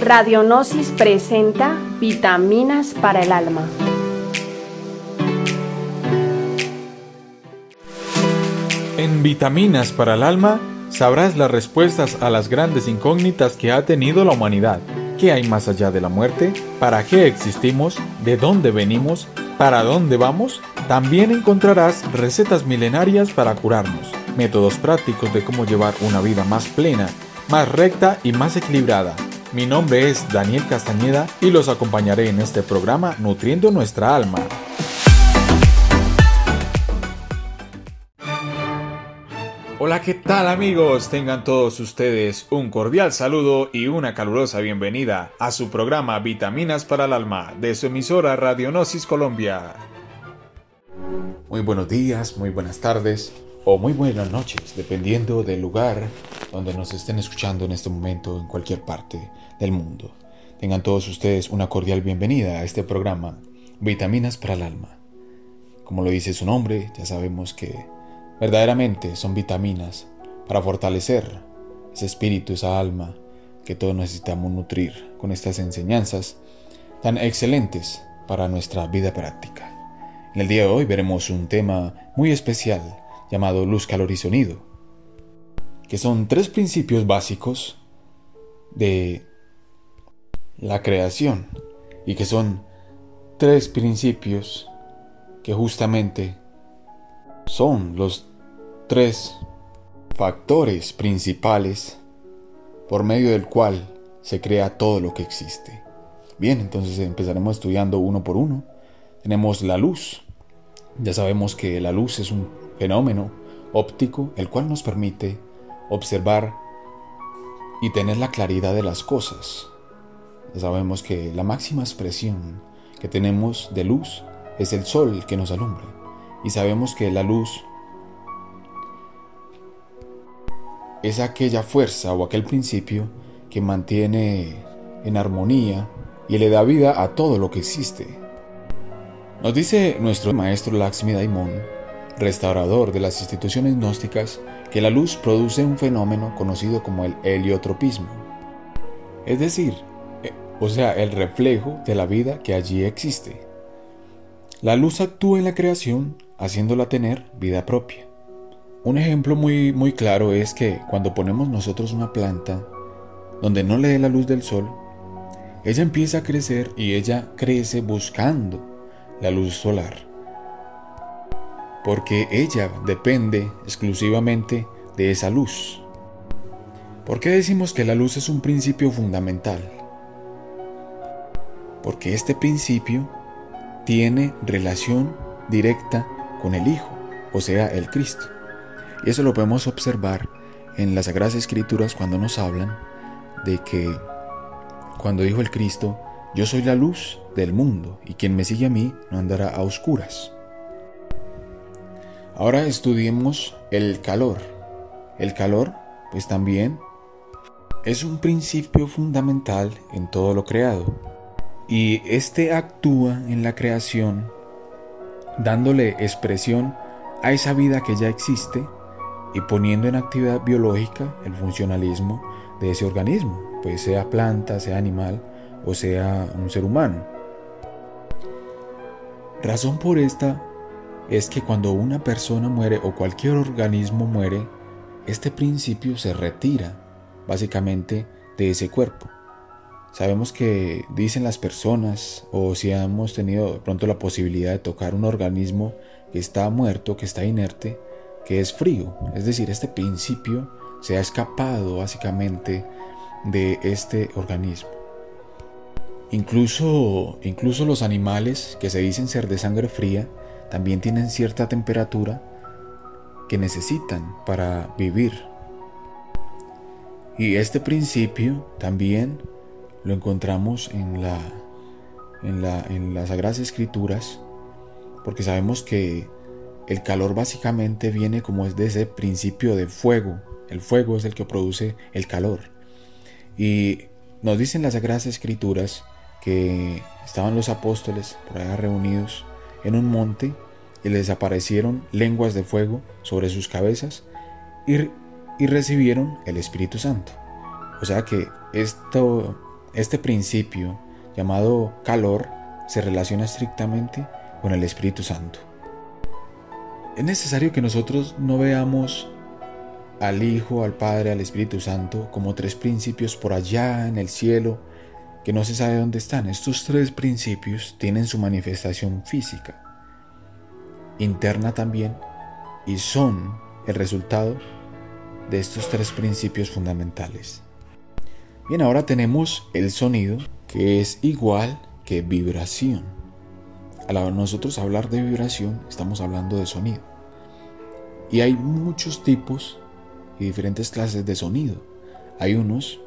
Radionosis presenta Vitaminas para el Alma. En Vitaminas para el Alma sabrás las respuestas a las grandes incógnitas que ha tenido la humanidad. ¿Qué hay más allá de la muerte? ¿Para qué existimos? ¿De dónde venimos? ¿Para dónde vamos? También encontrarás recetas milenarias para curarnos, métodos prácticos de cómo llevar una vida más plena, más recta y más equilibrada. Mi nombre es Daniel Castañeda y los acompañaré en este programa Nutriendo nuestra alma. Hola, ¿qué tal amigos? Tengan todos ustedes un cordial saludo y una calurosa bienvenida a su programa Vitaminas para el Alma de su emisora Radionosis Colombia. Muy buenos días, muy buenas tardes o muy buenas noches, dependiendo del lugar donde nos estén escuchando en este momento en cualquier parte del mundo. Tengan todos ustedes una cordial bienvenida a este programa Vitaminas para el Alma. Como lo dice su nombre, ya sabemos que Verdaderamente son vitaminas para fortalecer ese espíritu, esa alma que todos necesitamos nutrir con estas enseñanzas tan excelentes para nuestra vida práctica. En el día de hoy veremos un tema muy especial llamado luz, calor y sonido, que son tres principios básicos de la creación y que son tres principios que justamente son los tres factores principales por medio del cual se crea todo lo que existe. Bien, entonces empezaremos estudiando uno por uno. Tenemos la luz. Ya sabemos que la luz es un fenómeno óptico el cual nos permite observar y tener la claridad de las cosas. Sabemos que la máxima expresión que tenemos de luz es el sol que nos alumbra. Y sabemos que la luz es aquella fuerza o aquel principio que mantiene en armonía y le da vida a todo lo que existe. Nos dice nuestro maestro Lakshmi Daimon, restaurador de las instituciones gnósticas, que la luz produce un fenómeno conocido como el heliotropismo, es decir, eh, o sea, el reflejo de la vida que allí existe. La luz actúa en la creación haciéndola tener vida propia. Un ejemplo muy, muy claro es que cuando ponemos nosotros una planta donde no le dé la luz del sol, ella empieza a crecer y ella crece buscando la luz solar. Porque ella depende exclusivamente de esa luz. ¿Por qué decimos que la luz es un principio fundamental? Porque este principio tiene relación directa con el Hijo, o sea, el Cristo. Y eso lo podemos observar en las Sagradas Escrituras cuando nos hablan de que cuando dijo el Cristo, yo soy la luz del mundo y quien me sigue a mí no andará a oscuras. Ahora estudiemos el calor. El calor, pues también es un principio fundamental en todo lo creado. Y este actúa en la creación dándole expresión a esa vida que ya existe y poniendo en actividad biológica el funcionalismo de ese organismo, pues sea planta, sea animal o sea un ser humano. Razón por esta es que cuando una persona muere o cualquier organismo muere, este principio se retira básicamente de ese cuerpo. Sabemos que dicen las personas o si hemos tenido de pronto la posibilidad de tocar un organismo que está muerto, que está inerte, que es frío. Es decir, este principio se ha escapado básicamente de este organismo. Incluso, incluso los animales que se dicen ser de sangre fría también tienen cierta temperatura que necesitan para vivir. Y este principio también lo encontramos en, la, en, la, en las Sagradas Escrituras, porque sabemos que el calor básicamente viene como es de ese principio de fuego. El fuego es el que produce el calor. Y nos dicen las Sagradas Escrituras que estaban los apóstoles por allá reunidos en un monte y les aparecieron lenguas de fuego sobre sus cabezas y, y recibieron el Espíritu Santo. O sea que esto, Este principio, llamado calor, se relaciona estrictamente con el Espíritu Santo. Es necesario que nosotros no veamos al Hijo, al Padre, al Espíritu Santo como tres principios por allá en el cielo que no se sabe dónde están. Estos tres principios tienen su manifestación física, interna también, y son el resultado de estos tres principios fundamentales. Bien, ahora tenemos el sonido que es igual que vibración. Al nosotros hablar de vibración, estamos hablando de sonido. Y hay muchos tipos y diferentes clases de sonido. Hay unos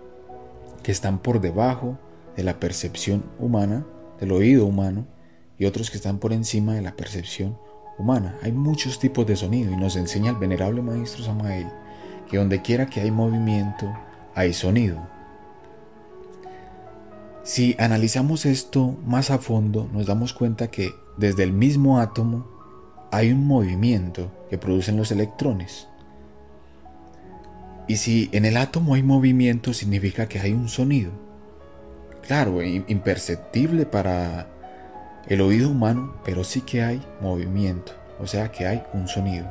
que están por debajo de la percepción humana, del oído humano, y otros que están por encima de la percepción humana. Hay muchos tipos de sonido y nos enseña el venerable maestro Samael que donde quiera que hay movimiento, hay sonido. Si analizamos esto más a fondo, nos damos cuenta que desde el mismo átomo hay un movimiento que producen los electrones. Y si en el átomo hay movimiento, significa que hay un sonido. Claro, imperceptible para el oído humano, pero sí que hay movimiento, o sea que hay un sonido.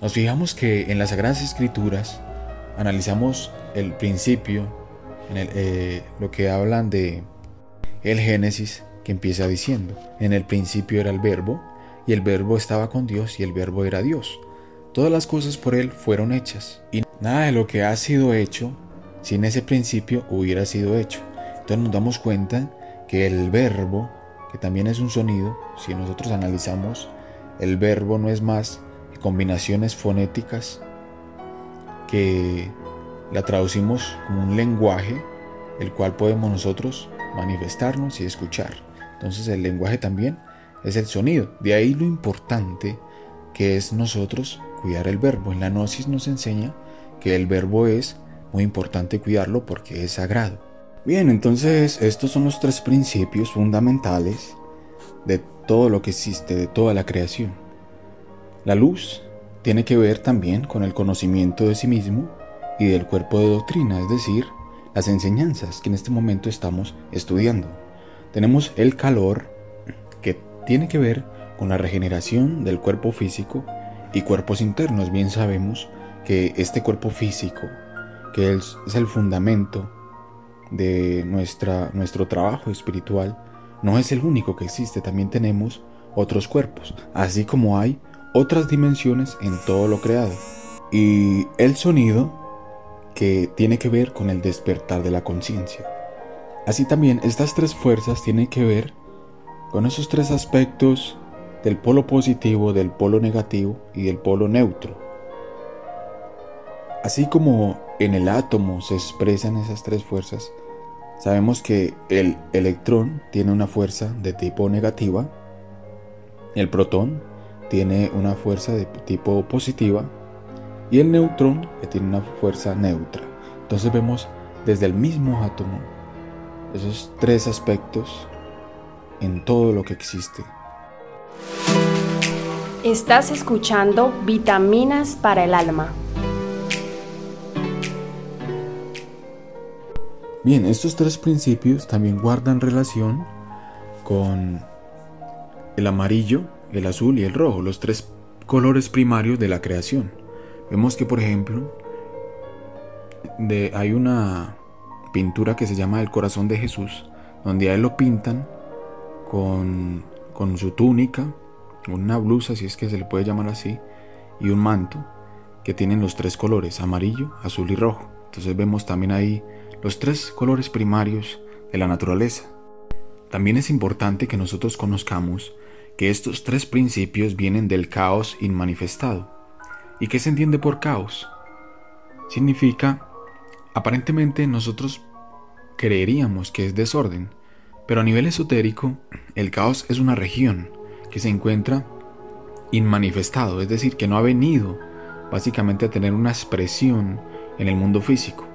Nos fijamos que en las Sagradas Escrituras analizamos el principio en eh, lo que hablan de el Génesis, que empieza diciendo, en el principio era el verbo, y el verbo estaba con Dios, y el verbo era Dios. Todas las cosas por Él fueron hechas, y nada de lo que ha sido hecho, sin ese principio hubiera sido hecho. Entonces nos damos cuenta que el verbo, que también es un sonido, si nosotros analizamos, el verbo no es más que combinaciones fonéticas que la traducimos como un lenguaje el cual podemos nosotros manifestarnos y escuchar. Entonces el lenguaje también es el sonido. De ahí lo importante que es nosotros cuidar el verbo. En la gnosis nos enseña que el verbo es muy importante cuidarlo porque es sagrado. Bien, entonces estos son los tres principios fundamentales de todo lo que existe, de toda la creación. La luz tiene que ver también con el conocimiento de sí mismo y del cuerpo de doctrina, es decir, las enseñanzas que en este momento estamos estudiando. Tenemos el calor, que tiene que ver con la regeneración del cuerpo físico y cuerpos internos. Bien sabemos que este cuerpo físico, que es el fundamento de nuestra, nuestro trabajo espiritual, no es el único que existe, también tenemos otros cuerpos, así como hay otras dimensiones en todo lo creado. Y el sonido que tiene que ver con el despertar de la conciencia. Así también estas tres fuerzas tienen que ver con esos tres aspectos del polo positivo, del polo negativo y del polo neutro. Así como en el átomo se expresan esas tres fuerzas, sabemos que el electrón tiene una fuerza de tipo negativa, el protón tiene una fuerza de tipo positiva y el neutrón que tiene una fuerza neutra. Entonces vemos desde el mismo átomo esos tres aspectos en todo lo que existe. Estás escuchando Vitaminas para el Alma. Bien, estos tres principios también guardan relación con el amarillo, el azul y el rojo, los tres colores primarios de la creación. Vemos que, por ejemplo, de, hay una pintura que se llama El corazón de Jesús, donde a él lo pintan con, con su túnica, una blusa, si es que se le puede llamar así, y un manto que tienen los tres colores, amarillo, azul y rojo. Entonces vemos también ahí los tres colores primarios de la naturaleza. También es importante que nosotros conozcamos que estos tres principios vienen del caos inmanifestado. ¿Y qué se entiende por caos? Significa, aparentemente nosotros creeríamos que es desorden, pero a nivel esotérico, el caos es una región que se encuentra inmanifestado, es decir, que no ha venido básicamente a tener una expresión en el mundo físico.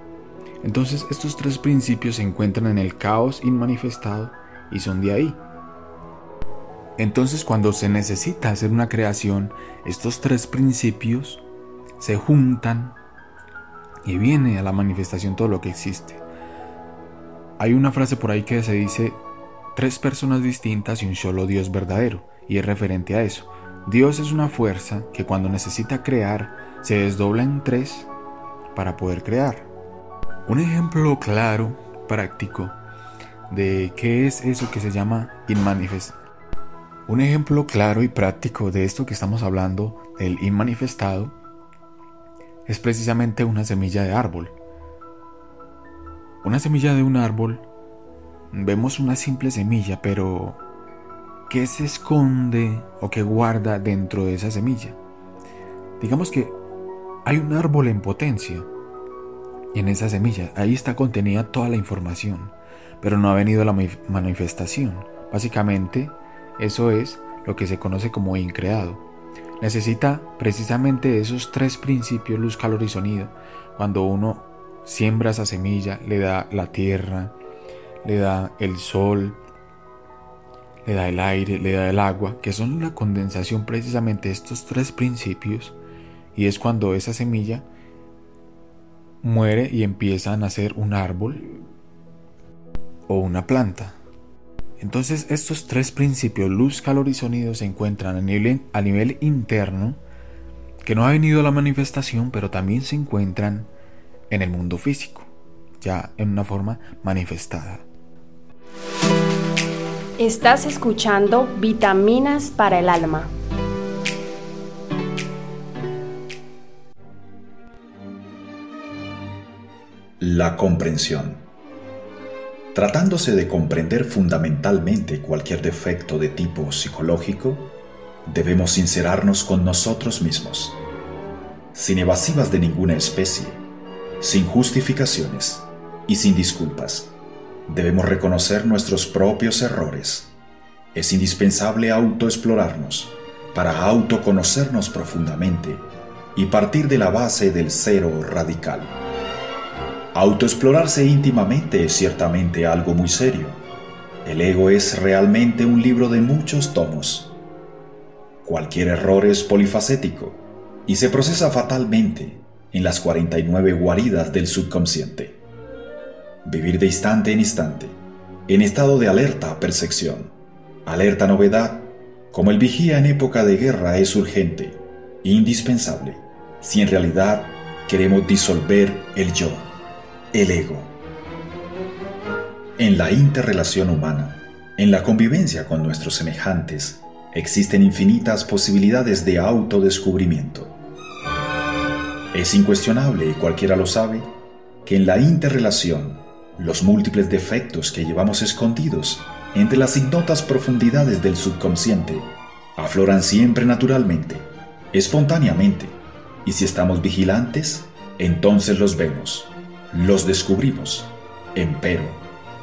Entonces estos tres principios se encuentran en el caos inmanifestado y son de ahí. Entonces cuando se necesita hacer una creación, estos tres principios se juntan y viene a la manifestación todo lo que existe. Hay una frase por ahí que se dice tres personas distintas y un solo Dios verdadero, y es referente a eso. Dios es una fuerza que cuando necesita crear se desdobla en tres para poder crear. Un ejemplo claro, práctico, de qué es eso que se llama inmanifest. Un ejemplo claro y práctico de esto que estamos hablando, del inmanifestado, es precisamente una semilla de árbol. Una semilla de un árbol, vemos una simple semilla, pero ¿qué se esconde o qué guarda dentro de esa semilla? Digamos que hay un árbol en potencia en esa semilla, ahí está contenida toda la información, pero no ha venido la manifestación. Básicamente, eso es lo que se conoce como increado. Necesita precisamente esos tres principios, luz, calor y sonido. Cuando uno siembra esa semilla, le da la tierra, le da el sol, le da el aire, le da el agua, que son la condensación precisamente de estos tres principios, y es cuando esa semilla muere y empieza a nacer un árbol o una planta. Entonces estos tres principios, luz, calor y sonido, se encuentran a nivel, a nivel interno, que no ha venido la manifestación, pero también se encuentran en el mundo físico, ya en una forma manifestada. Estás escuchando Vitaminas para el Alma. La comprensión. Tratándose de comprender fundamentalmente cualquier defecto de tipo psicológico, debemos sincerarnos con nosotros mismos, sin evasivas de ninguna especie, sin justificaciones y sin disculpas. Debemos reconocer nuestros propios errores. Es indispensable autoexplorarnos para autoconocernos profundamente y partir de la base del cero radical. Autoexplorarse íntimamente es ciertamente algo muy serio. El ego es realmente un libro de muchos tomos. Cualquier error es polifacético y se procesa fatalmente en las 49 guaridas del subconsciente. Vivir de instante en instante, en estado de alerta percepción, alerta novedad, como el vigía en época de guerra es urgente, indispensable, si en realidad queremos disolver el yo el ego. En la interrelación humana, en la convivencia con nuestros semejantes, existen infinitas posibilidades de autodescubrimiento. Es incuestionable, y cualquiera lo sabe, que en la interrelación, los múltiples defectos que llevamos escondidos entre las ignotas profundidades del subconsciente afloran siempre naturalmente, espontáneamente, y si estamos vigilantes, entonces los vemos los descubrimos. Empero,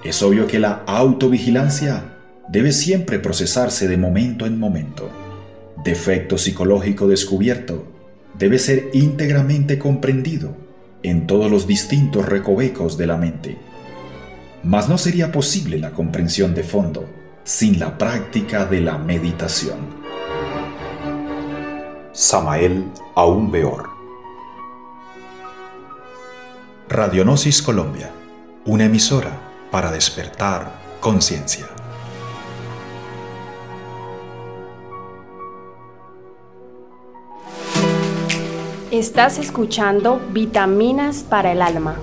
es obvio que la autovigilancia debe siempre procesarse de momento en momento. Defecto psicológico descubierto debe ser íntegramente comprendido en todos los distintos recovecos de la mente. Mas no sería posible la comprensión de fondo sin la práctica de la meditación. Samael aún peor. Radionosis Colombia, una emisora para despertar conciencia. Estás escuchando Vitaminas para el Alma.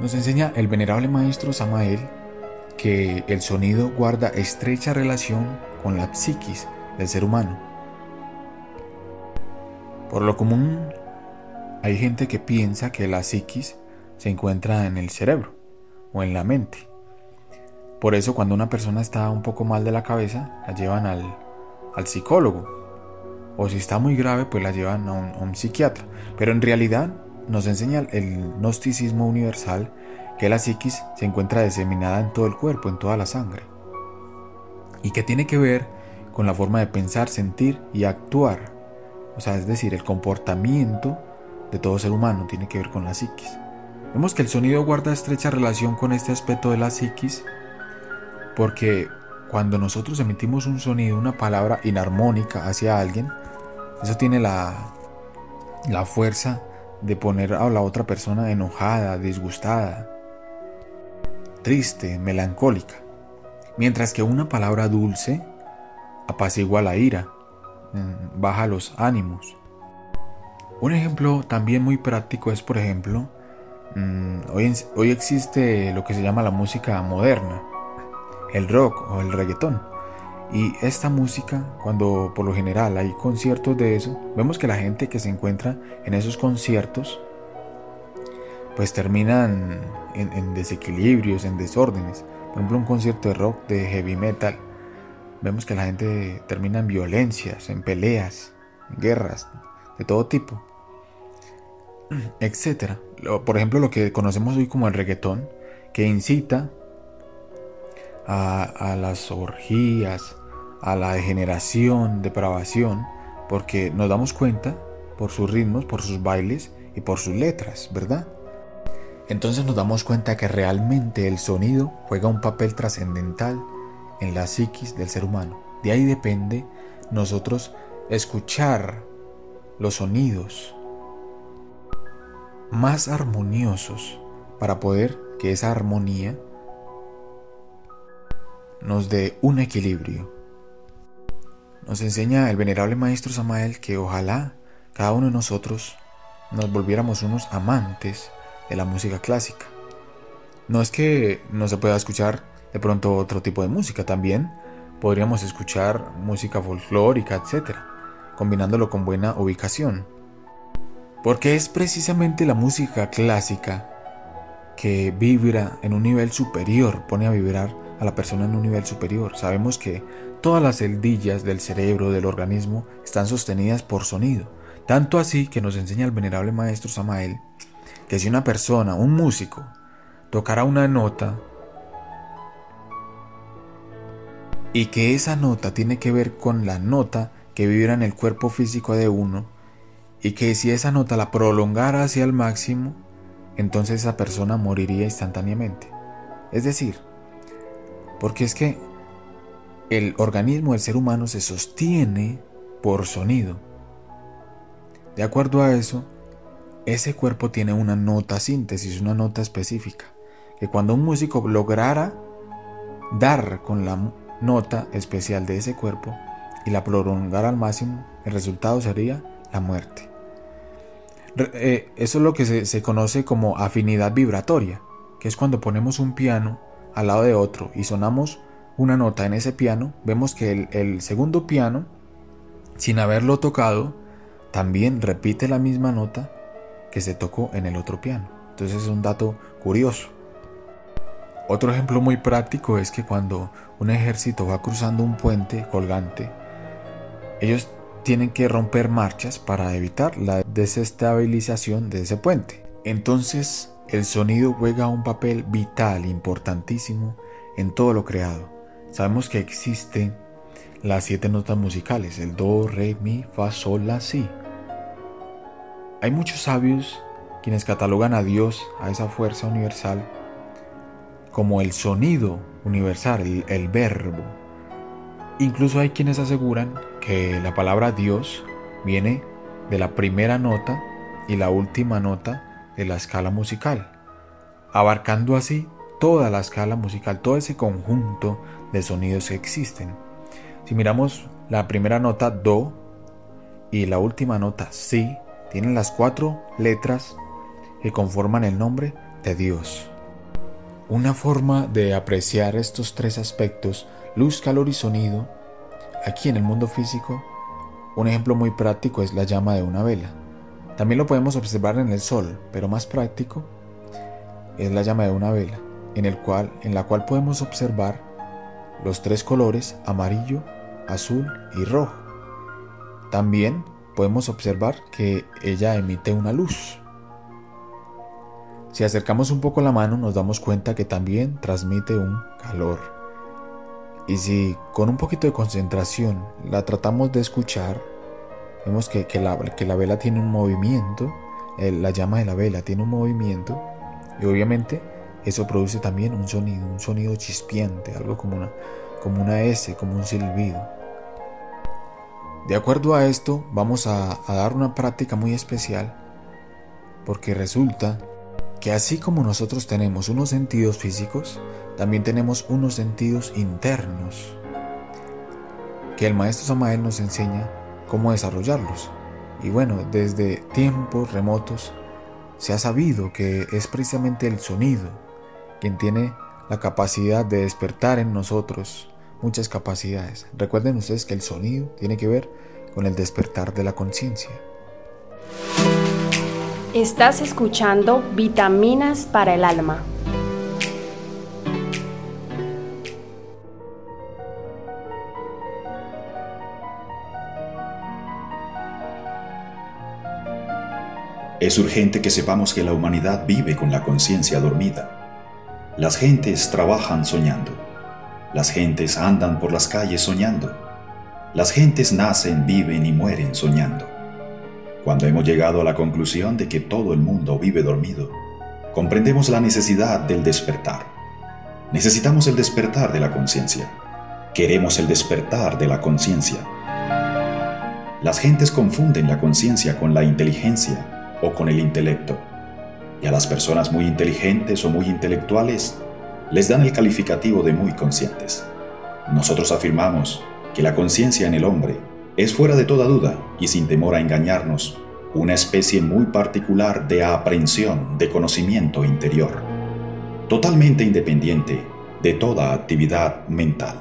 Nos enseña el venerable maestro Samael que el sonido guarda estrecha relación con la psiquis del ser humano por lo común, hay gente que piensa que la psiquis se encuentra en el cerebro o en la mente. Por eso cuando una persona está un poco mal de la cabeza, la llevan al, psicólogo. O si está muy grave, pues la llevan a un, a un psiquiatra. Pero en realidad nos enseña el gnosticismo universal que la psiquis se encuentra diseminada en todo el cuerpo, en toda la sangre. Y que tiene que ver con la forma de pensar, sentir y actuar o sea, es decir, el comportamiento de todo ser humano tiene que ver con la psiquis. Vemos que el sonido guarda estrecha relación con este aspecto de la psiquis porque cuando nosotros emitimos un sonido, una palabra inarmónica hacia alguien, eso tiene la, la fuerza de poner a la otra persona enojada, disgustada, triste, melancólica. Mientras que una palabra dulce apacigua la ira, baja los ánimos. Un ejemplo también muy práctico es, por ejemplo, mm, hoy, hoy existe lo que se llama la música moderna, el rock o el reggaetón. Y esta música, cuando por lo general hay conciertos de eso, vemos que la gente que se encuentra en esos conciertos, pues terminan en, desequilibrios, en desórdenes. Por ejemplo, un concierto de rock, de heavy metal, vemos que la gente termina en violencias, en peleas, en guerras, de todo tipo, etc. Por ejemplo, lo que conocemos hoy como el reggaetón, que incita a, las orgías, a la degeneración, depravación, porque nos damos cuenta por sus ritmos, por sus bailes y por sus letras, ¿verdad? Entonces nos damos cuenta que realmente el sonido juega un papel trascendental en la psiquis del ser humano. De ahí depende nosotros escuchar los sonidos más armoniosos para poder que esa armonía nos dé un equilibrio. Nos enseña el venerable maestro Samael que ojalá cada uno de nosotros nos volviéramos unos amantes de la música clásica. No es que no se pueda escuchar de pronto otro tipo de música, también podríamos escuchar música folclórica, etc., combinándolo con buena ubicación. Porque es precisamente la música clásica que vibra en un nivel superior, pone a vibrar a la persona en un nivel superior. Sabemos que todas las celdillas del cerebro, del organismo, están sostenidas por sonido. Tanto así que nos enseña el venerable maestro Samael que si una persona, un músico, tocara una nota y que esa nota tiene que ver con la nota que vibra en el cuerpo físico de uno y que si esa nota la prolongara hacia el máximo, entonces esa persona moriría instantáneamente. Es decir, porque es que el organismo del ser humano se sostiene por sonido. De acuerdo a eso, ese cuerpo tiene una nota síntesis, una nota específica, que cuando un músico lograra dar con la nota especial de ese cuerpo y la prolongara al máximo, el resultado sería la muerte. Eh, eso es lo que se conoce como afinidad vibratoria, que es cuando ponemos un piano al lado de otro y sonamos una nota en ese piano, vemos que el, segundo piano, sin haberlo tocado, también repite la misma nota que se tocó en el otro piano. Entonces es un dato curioso. Otro ejemplo muy práctico es que cuando un ejército va cruzando un puente colgante, ellos tienen que romper marchas para evitar la desestabilización de ese puente. Entonces el sonido juega un papel vital, importantísimo en todo lo creado. Sabemos que existen las siete notas musicales, el do, re, mi, fa, sol, la, si. Hay muchos sabios quienes catalogan a Dios, a esa fuerza universal, como el sonido universal, el, el verbo. Incluso hay quienes aseguran que la palabra Dios viene de la primera nota y la última nota de la escala musical, abarcando así toda la escala musical, todo ese conjunto de sonidos que existen. Si miramos la primera nota Do y la última nota Si, tienen las cuatro letras que conforman el nombre de Dios. Una forma de apreciar estos tres aspectos, luz, calor y sonido, aquí en el mundo físico, un ejemplo muy práctico es la llama de una vela. También lo podemos observar en el sol, pero más práctico es la llama de una vela, en, el cual, en la cual podemos observar los tres colores amarillo, azul y rojo. También podemos observar que ella emite una luz. Si acercamos un poco la mano nos damos cuenta que también transmite un calor. Y si con un poquito de concentración la tratamos de escuchar, Vemos que, la, que la vela tiene un movimiento, la llama de la vela tiene un movimiento y obviamente eso produce también un sonido, un sonido chispiente, algo como una, como una S, como un silbido. De acuerdo a esto, vamos a, a dar una práctica muy especial porque resulta que así como nosotros tenemos unos sentidos físicos, también tenemos unos sentidos internos, que el maestro Samael nos enseña cómo desarrollarlos. Y bueno, desde tiempos remotos se ha sabido que es precisamente el sonido quien tiene la capacidad de despertar en nosotros muchas capacidades. Recuerden ustedes que el sonido tiene que ver con el despertar de la conciencia. Estás escuchando Vitaminas para el Alma. Es urgente que sepamos que la humanidad vive con la conciencia dormida. Las gentes trabajan soñando. Las gentes andan por las calles soñando. Las gentes nacen, viven y mueren soñando. Cuando hemos llegado a la conclusión de que todo el mundo vive dormido, comprendemos la necesidad del despertar. Necesitamos el despertar de la conciencia. Queremos el despertar de la conciencia. Las gentes confunden la conciencia con la inteligencia o con el intelecto. Y a las personas muy inteligentes o muy intelectuales les dan el calificativo de muy conscientes. Nosotros afirmamos que la conciencia en el hombre es fuera de toda duda y sin temor a engañarnos, una especie muy particular de aprehensión de conocimiento interior, totalmente independiente de toda actividad mental.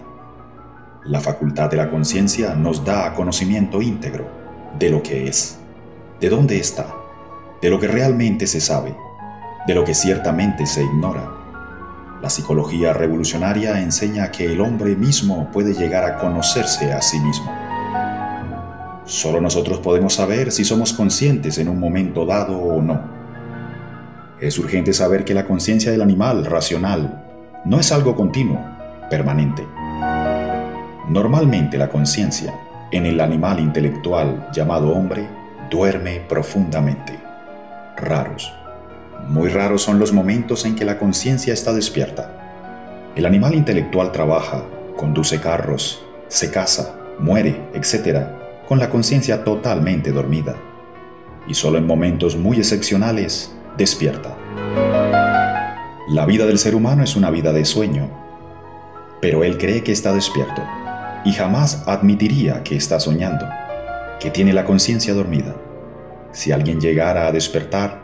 La facultad de la conciencia nos da conocimiento íntegro de lo que es, de dónde está, de lo que realmente se sabe, de lo que ciertamente se ignora. La psicología revolucionaria enseña que el hombre mismo puede llegar a conocerse a sí mismo Solo nosotros podemos saber si somos conscientes en un momento dado o no. Es urgente saber que la conciencia del animal racional no es algo continuo, permanente. Normalmente la conciencia en el animal intelectual llamado hombre duerme profundamente. Raros, muy raros son los momentos en que la conciencia está despierta. El animal intelectual trabaja, conduce carros, se casa, muere, etc con la conciencia totalmente dormida y solo en momentos muy excepcionales despierta. La vida del ser humano es una vida de sueño, pero él cree que está despierto y jamás admitiría que está soñando, que tiene la conciencia dormida. Si alguien llegara a despertar,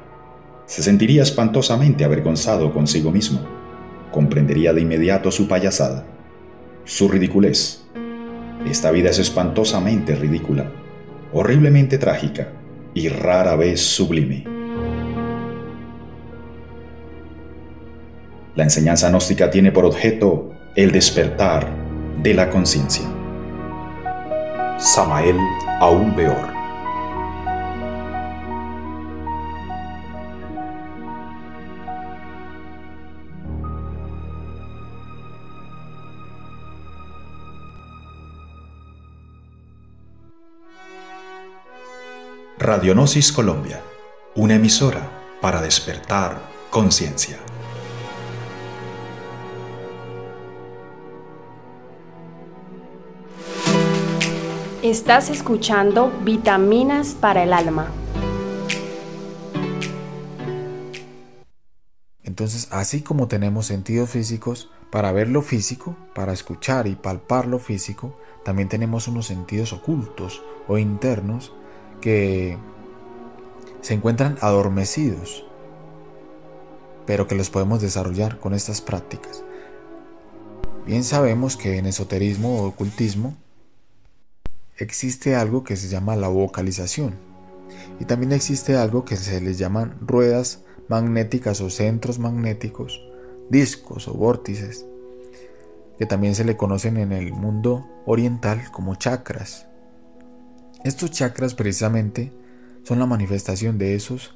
se sentiría espantosamente avergonzado consigo mismo, comprendería de inmediato su payasada, su ridiculez esta vida es espantosamente ridícula, horriblemente trágica y rara vez sublime. La enseñanza gnóstica tiene por objeto el despertar de la conciencia. Samael aún peor. Radionosis Colombia, una emisora para despertar conciencia. Estás escuchando Vitaminas para el Alma. Entonces, así como tenemos sentidos físicos para ver lo físico, para escuchar y palpar lo físico, también tenemos unos sentidos ocultos o internos que se encuentran adormecidos, pero que los podemos desarrollar con estas prácticas. Bien sabemos que en esoterismo o ocultismo existe algo que se llama la vocalización y también existe algo que se les llaman ruedas magnéticas o centros magnéticos, discos o vórtices, que también se le conocen en el mundo oriental como chakras. Estos chakras precisamente son la manifestación de esos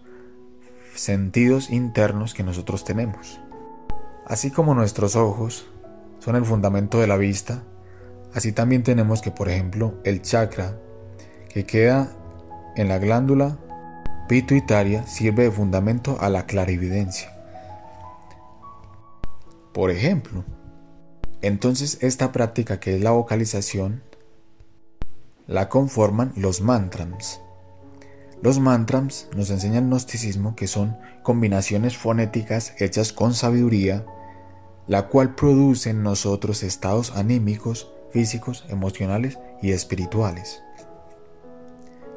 sentidos internos que nosotros tenemos. Así como nuestros ojos son el fundamento de la vista, así también tenemos que, por ejemplo, el chakra que queda en la glándula pituitaria sirve de fundamento a la clarividencia. Por ejemplo, entonces esta práctica que es la vocalización la conforman los mantras. Los mantras nos enseña el gnosticismo que son combinaciones fonéticas hechas con sabiduría, la cual produce en nosotros estados anímicos, físicos, emocionales y espirituales.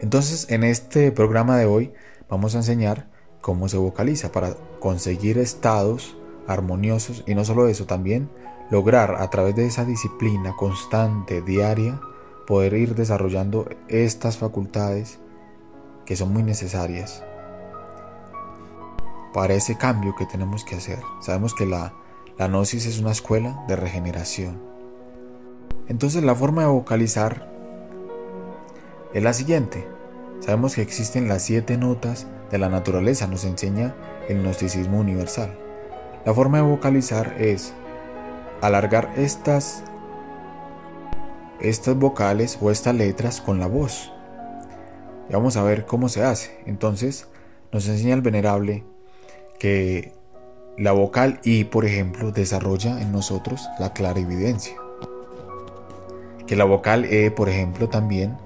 Entonces, en este programa de hoy vamos a enseñar cómo se vocaliza para conseguir estados armoniosos y no solo eso, también lograr a través de esa disciplina constante, diaria, poder ir desarrollando estas facultades que son muy necesarias para ese cambio que tenemos que hacer. Sabemos que la, la gnosis es una escuela de regeneración. Entonces la forma de vocalizar es la siguiente. Sabemos que existen las siete notas de la naturaleza, nos enseña el gnosticismo universal. La forma de vocalizar es alargar estas, estas vocales o estas letras con la voz vamos a ver cómo se hace. Entonces nos enseña el venerable que la vocal I, por ejemplo, desarrolla en nosotros la clarividencia. Que la vocal E, por ejemplo, también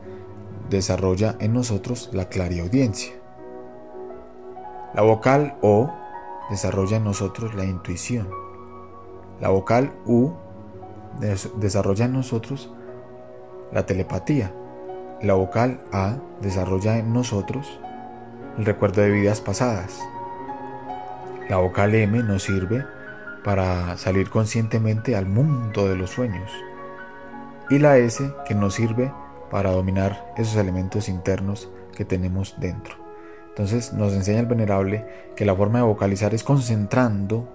desarrolla en nosotros la clariaudiencia. La vocal O desarrolla en nosotros la intuición. La vocal U desarrolla en nosotros la telepatía. La vocal A desarrolla en nosotros el recuerdo de vidas pasadas. La vocal M nos sirve para salir conscientemente al mundo de los sueños. Y la S que nos sirve para dominar esos elementos internos que tenemos dentro. Entonces nos enseña el venerable que la forma de vocalizar es concentrando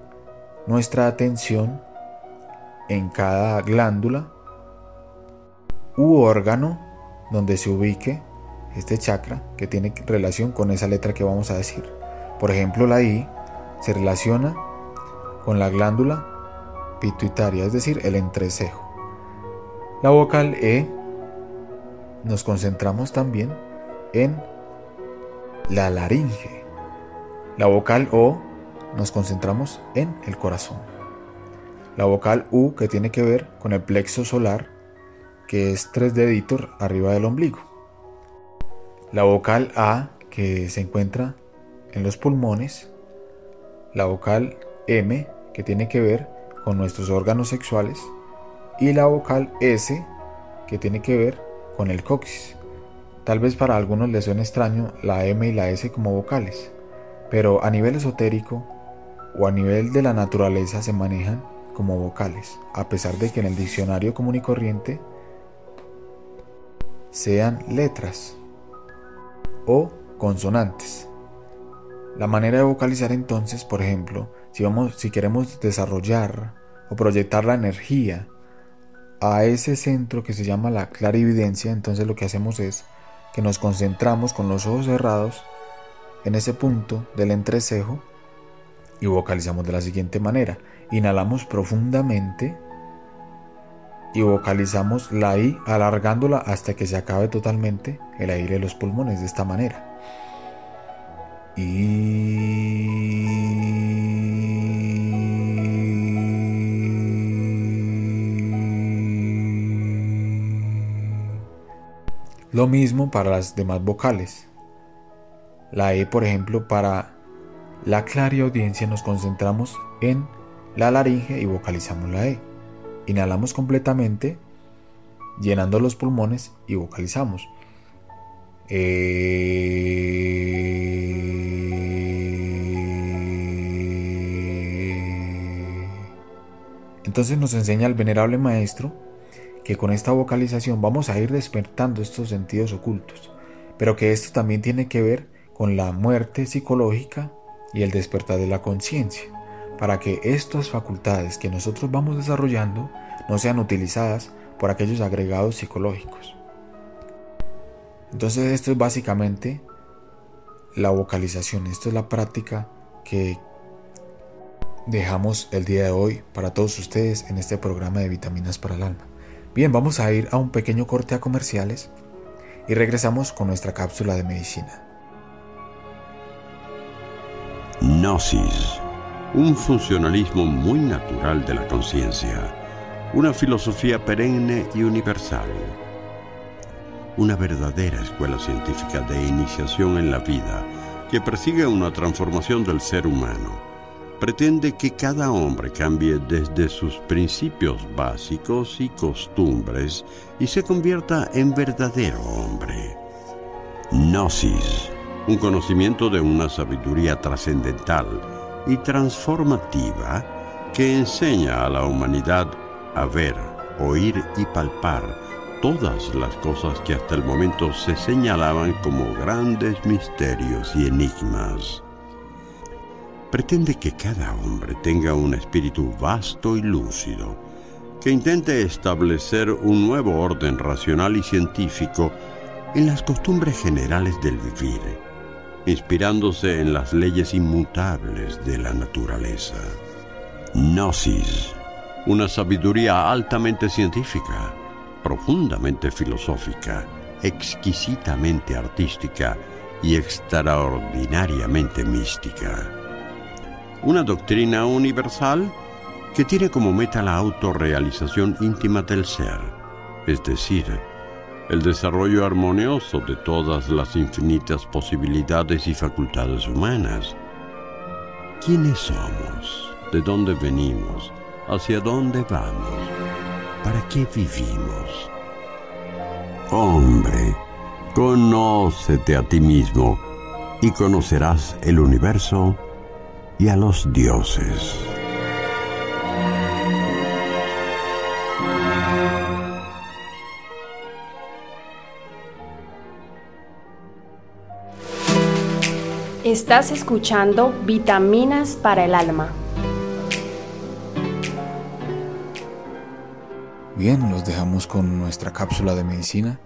nuestra atención en cada glándula u órgano donde se ubique este chakra que tiene relación con esa letra que vamos a decir. Por ejemplo, la I se relaciona con la glándula pituitaria, es decir, el entrecejo. La vocal E nos concentramos también en la laringe. La vocal O nos concentramos en el corazón. La vocal U que tiene que ver con el plexo solar que es tres deditos arriba del ombligo. La vocal A, que se encuentra en los pulmones. La vocal M, que tiene que ver con nuestros órganos sexuales. Y la vocal S, que tiene que ver con el coxis. Tal vez para algunos les suene extraño la M y la S como vocales, pero a nivel esotérico o a nivel de la naturaleza se manejan como vocales, a pesar de que en el diccionario común y corriente sean letras o consonantes. La manera de vocalizar entonces, por ejemplo, si, vamos, si queremos desarrollar o proyectar la energía a ese centro que se llama la clarividencia, entonces lo que hacemos es que nos concentramos con los ojos cerrados en ese punto del entrecejo y vocalizamos de la siguiente manera. Inhalamos profundamente y vocalizamos la I alargándola hasta que se acabe totalmente el aire de los pulmones de esta manera. Lo mismo para las demás vocales. La E, por ejemplo, para la audiencia nos concentramos en la laringe y vocalizamos la E. Inhalamos completamente, llenando los pulmones y vocalizamos. Eh, entonces nos enseña el venerable maestro que con esta vocalización vamos a ir despertando estos sentidos ocultos, pero que esto también tiene que ver con la muerte psicológica y el despertar de la conciencia para que estas facultades que nosotros vamos desarrollando no sean utilizadas por aquellos agregados psicológicos. Entonces esto es básicamente la vocalización, esto es la práctica que dejamos el día de hoy para todos ustedes en este programa de vitaminas para el alma. Bien, vamos a ir a un pequeño corte a comerciales y regresamos con nuestra cápsula de medicina. Gnosis un funcionalismo muy natural de la conciencia, una filosofía perenne y universal. una verdadera escuela científica de iniciación en la vida que persigue una transformación del ser humano. Pretende que cada hombre cambie desde sus principios básicos y costumbres y se convierta en verdadero hombre. Gnosis, un conocimiento de una sabiduría trascendental y transformativa que enseña a la humanidad a ver, oír y palpar todas las cosas que hasta el momento se señalaban como grandes misterios y enigmas. Pretende que cada hombre tenga un espíritu vasto y lúcido, que intente establecer un nuevo orden racional y científico en las costumbres generales del vivir, inspirándose en las leyes inmutables de la naturaleza. Gnosis, una sabiduría altamente científica profundamente filosófica, exquisitamente artística y extraordinariamente mística. Una doctrina universal que tiene como meta la autorrealización íntima del ser, es decir, el desarrollo armonioso de todas las infinitas posibilidades y facultades humanas. ¿Quiénes somos? ¿De dónde venimos? ¿Hacia dónde vamos? ¿Para qué vivimos? Hombre, conócete a ti mismo y conocerás el universo y a los dioses. Estás escuchando Vitaminas para el Alma. Bien, los dejamos con nuestra cápsula de medicina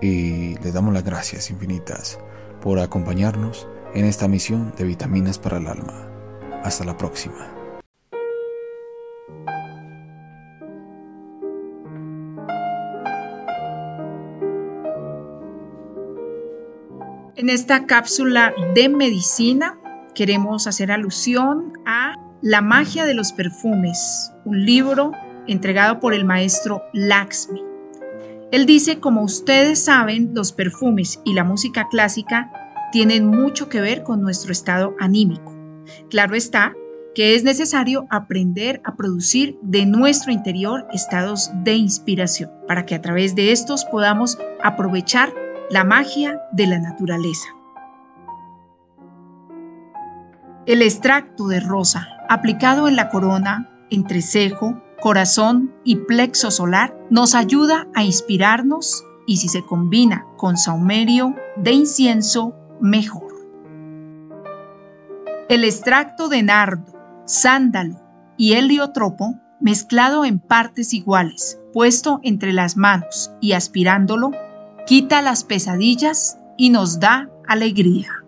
y les damos las gracias infinitas por acompañarnos en esta misión de vitaminas para el alma. Hasta la próxima. En esta cápsula de medicina queremos hacer alusión a La magia de los perfumes, un libro entregado por el maestro Laxmi. Él dice, como ustedes saben, los perfumes y la música clásica tienen mucho que ver con nuestro estado anímico. Claro está que es necesario aprender a producir de nuestro interior estados de inspiración para que a través de estos podamos aprovechar la magia de la naturaleza. El extracto de rosa aplicado en la corona, entrecejo, corazón y plexo solar nos ayuda a inspirarnos y si se combina con saumerio de incienso, mejor. El extracto de nardo, sándalo y heliotropo mezclado en partes iguales, puesto entre las manos y aspirándolo, quita las pesadillas y nos da alegría.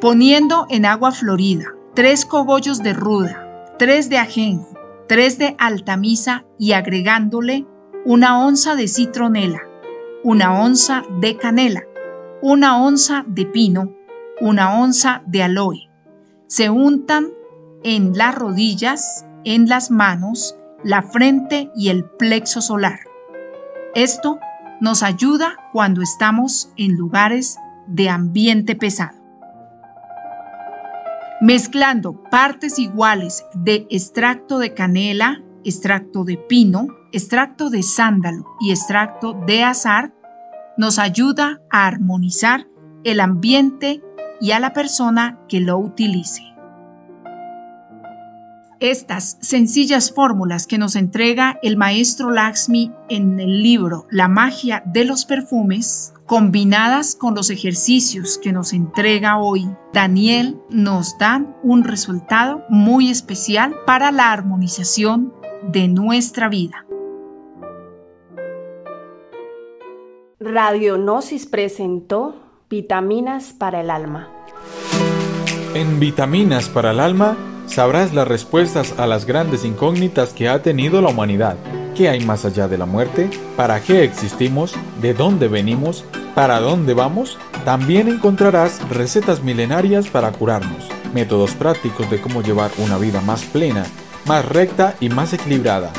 Poniendo en agua florida tres cogollos de ruda, 3 de ajenjo, 3 de altamisa y agregándole una onza de citronela, una onza de canela, una onza de pino, una onza de aloe. Se untan en las rodillas, en las manos, la frente y el plexo solar. Esto nos ayuda cuando estamos en lugares de ambiente pesado. Mezclando partes iguales de extracto de canela, extracto de pino, extracto de sándalo y extracto de azar, nos ayuda a armonizar el ambiente y a la persona que lo utilice. Estas sencillas fórmulas que nos entrega el maestro Laxmi en el libro La magia de los perfumes combinadas con los ejercicios que nos entrega hoy Daniel, nos dan un resultado muy especial para la armonización de nuestra vida. Radionosis presentó Vitaminas para el Alma. En Vitaminas para el Alma sabrás las respuestas a las grandes incógnitas que ha tenido la humanidad. ¿Qué hay más allá de la muerte? ¿Para qué existimos? ¿De dónde venimos? ¿Para dónde vamos? También encontrarás recetas milenarias para curarnos, métodos prácticos de cómo llevar una vida más plena, más recta y más equilibrada